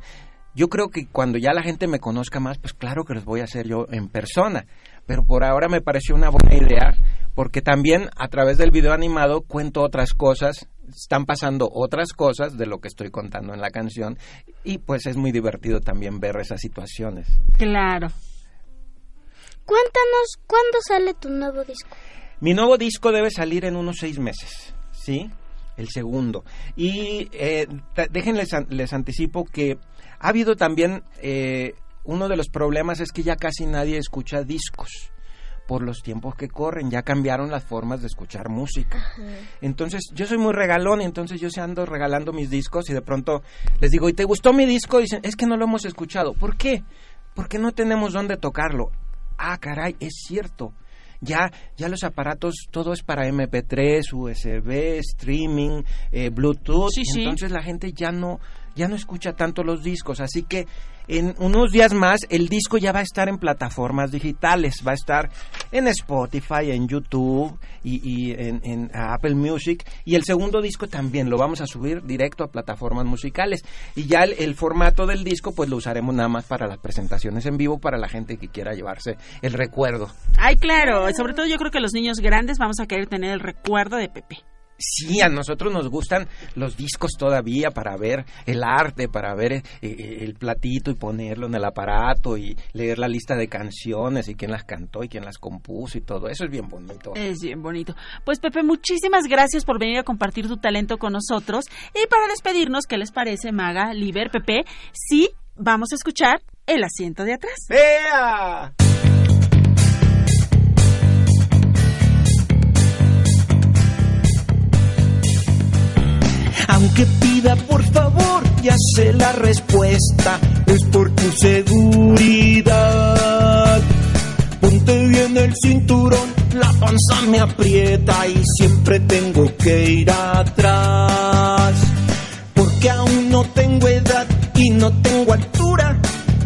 Yo creo que cuando ya la gente me conozca más, pues claro que los voy a hacer yo en persona. Pero por ahora me pareció una buena idea, porque también a través del video animado cuento otras cosas, están pasando otras cosas de lo que estoy contando en la canción, y pues es muy divertido también ver esas situaciones. Claro. Cuéntanos, ¿cuándo sale tu nuevo disco? Mi nuevo disco debe salir en unos seis meses, ¿sí? El segundo. Y eh, déjenles les anticipo que ha habido también eh, uno de los problemas es que ya casi nadie escucha discos por los tiempos que corren, ya cambiaron las formas de escuchar música. Entonces, yo soy muy regalón, entonces yo se ando regalando mis discos y de pronto les digo, ¿y te gustó mi disco? Y dicen, es que no lo hemos escuchado. ¿Por qué? Porque no tenemos dónde tocarlo. Ah, caray, es cierto. Ya, ya los aparatos, todo es para MP3, USB, streaming, eh, Bluetooth. Sí, sí. Entonces la gente ya no, ya no escucha tanto los discos. Así que en unos días más el disco ya va a estar en plataformas digitales. Va a estar en Spotify, en YouTube y, en Apple Music. Y el segundo disco también lo vamos a subir directo a plataformas musicales. Y ya el, el formato del disco pues lo usaremos nada más para las presentaciones en vivo para la gente que quiera llevarse el recuerdo. Ay, claro. Sobre todo yo creo que los niños grandes vamos a querer tener el recuerdo de Pepe. Sí, a nosotros nos gustan los discos todavía para ver el arte, para ver eh, eh, el platito y ponerlo en el aparato y leer la lista de canciones y quién las cantó y quién las compuso y todo. Eso es bien bonito. Es bien bonito. Pues Pepe, muchísimas gracias por venir a compartir tu talento con nosotros. Y para despedirnos, ¿qué les parece, Maga, Liber, Pepe? Sí, vamos a escuchar el asiento de atrás. ¡Vea! Aunque pida por favor, ya sé la respuesta, es por tu seguridad. Ponte bien el cinturón, la panza me aprieta y siempre tengo que ir atrás. Porque aún no tengo edad y no tengo altura,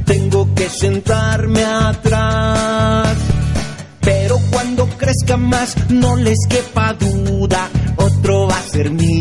tengo que sentarme atrás. Pero cuando crezca más, no les quepa duda, otro va a ser mi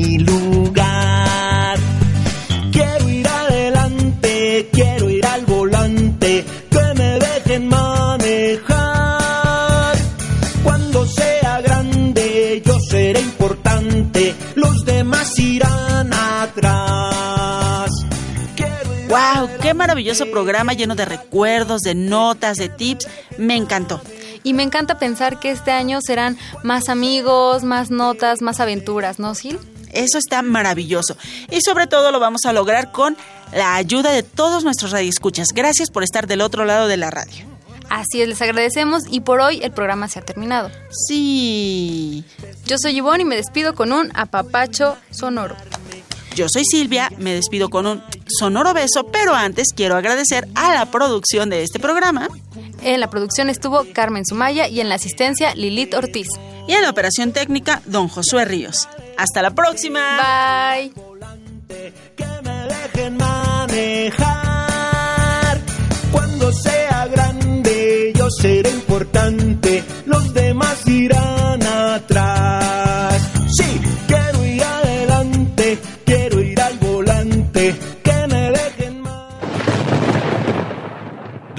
maravilloso programa lleno de recuerdos, de notas, de tips. Me encantó. Y me encanta pensar que este año serán más amigos, más notas, más aventuras, ¿no, Sil? Eso está maravilloso. Y sobre todo lo vamos a lograr con la ayuda de todos nuestros radioescuchas. Gracias por estar del otro lado de la radio. Así es, les agradecemos y por hoy el programa se ha terminado. Sí. Yo soy Ivonne y me despido con un apapacho sonoro. Yo soy Silvia, me despido con un sonoro beso, pero antes quiero agradecer a la producción de este programa. En la producción estuvo Carmen Sumaya y en la asistencia Lilith Ortiz. Y en la operación técnica, don Josué Ríos. Hasta la próxima. Bye. dejen manejar. Cuando sea grande yo seré importante, los demás irán atrás. Sí,